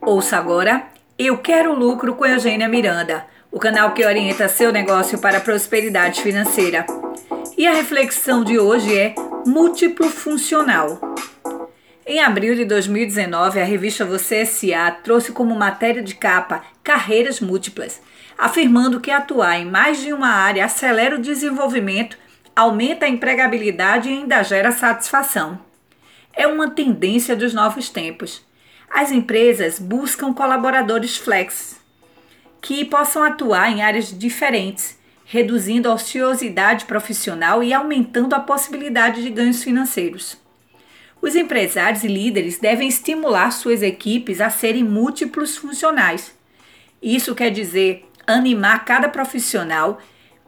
Ouça agora Eu Quero Lucro com Eugênia Miranda, o canal que orienta seu negócio para a prosperidade financeira. E a reflexão de hoje é múltiplo funcional. Em abril de 2019, a revista Você S.A. trouxe como matéria de capa carreiras múltiplas, afirmando que atuar em mais de uma área acelera o desenvolvimento, aumenta a empregabilidade e ainda gera satisfação. É uma tendência dos novos tempos. As empresas buscam colaboradores flex que possam atuar em áreas diferentes, reduzindo a ociosidade profissional e aumentando a possibilidade de ganhos financeiros. Os empresários e líderes devem estimular suas equipes a serem múltiplos funcionais. Isso quer dizer animar cada profissional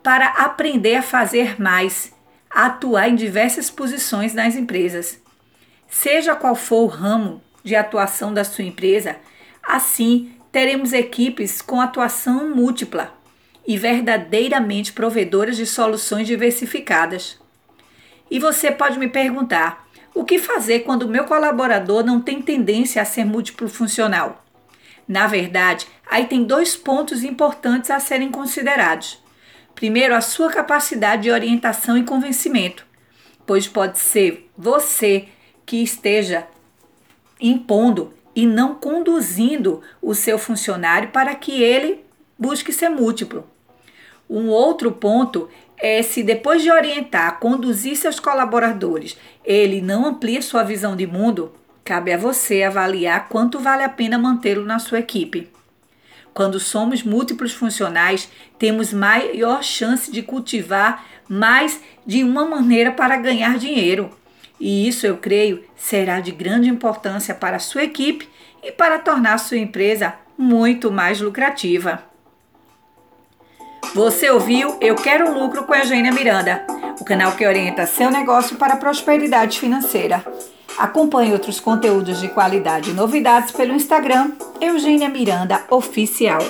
para aprender a fazer mais, a atuar em diversas posições nas empresas. Seja qual for o ramo de atuação da sua empresa, assim teremos equipes com atuação múltipla e verdadeiramente provedoras de soluções diversificadas. E você pode me perguntar: o que fazer quando o meu colaborador não tem tendência a ser múltiplo funcional? Na verdade, aí tem dois pontos importantes a serem considerados. Primeiro, a sua capacidade de orientação e convencimento, pois pode ser você que esteja impondo e não conduzindo o seu funcionário para que ele busque ser múltiplo. Um outro ponto é se depois de orientar, conduzir seus colaboradores, ele não amplia sua visão de mundo, cabe a você avaliar quanto vale a pena mantê-lo na sua equipe. Quando somos múltiplos funcionais, temos maior chance de cultivar mais de uma maneira para ganhar dinheiro. E isso, eu creio, será de grande importância para a sua equipe e para tornar sua empresa muito mais lucrativa. Você ouviu Eu Quero Lucro com a Eugênia Miranda, o canal que orienta seu negócio para a prosperidade financeira. Acompanhe outros conteúdos de qualidade e novidades pelo Instagram Eugênia Miranda Oficial.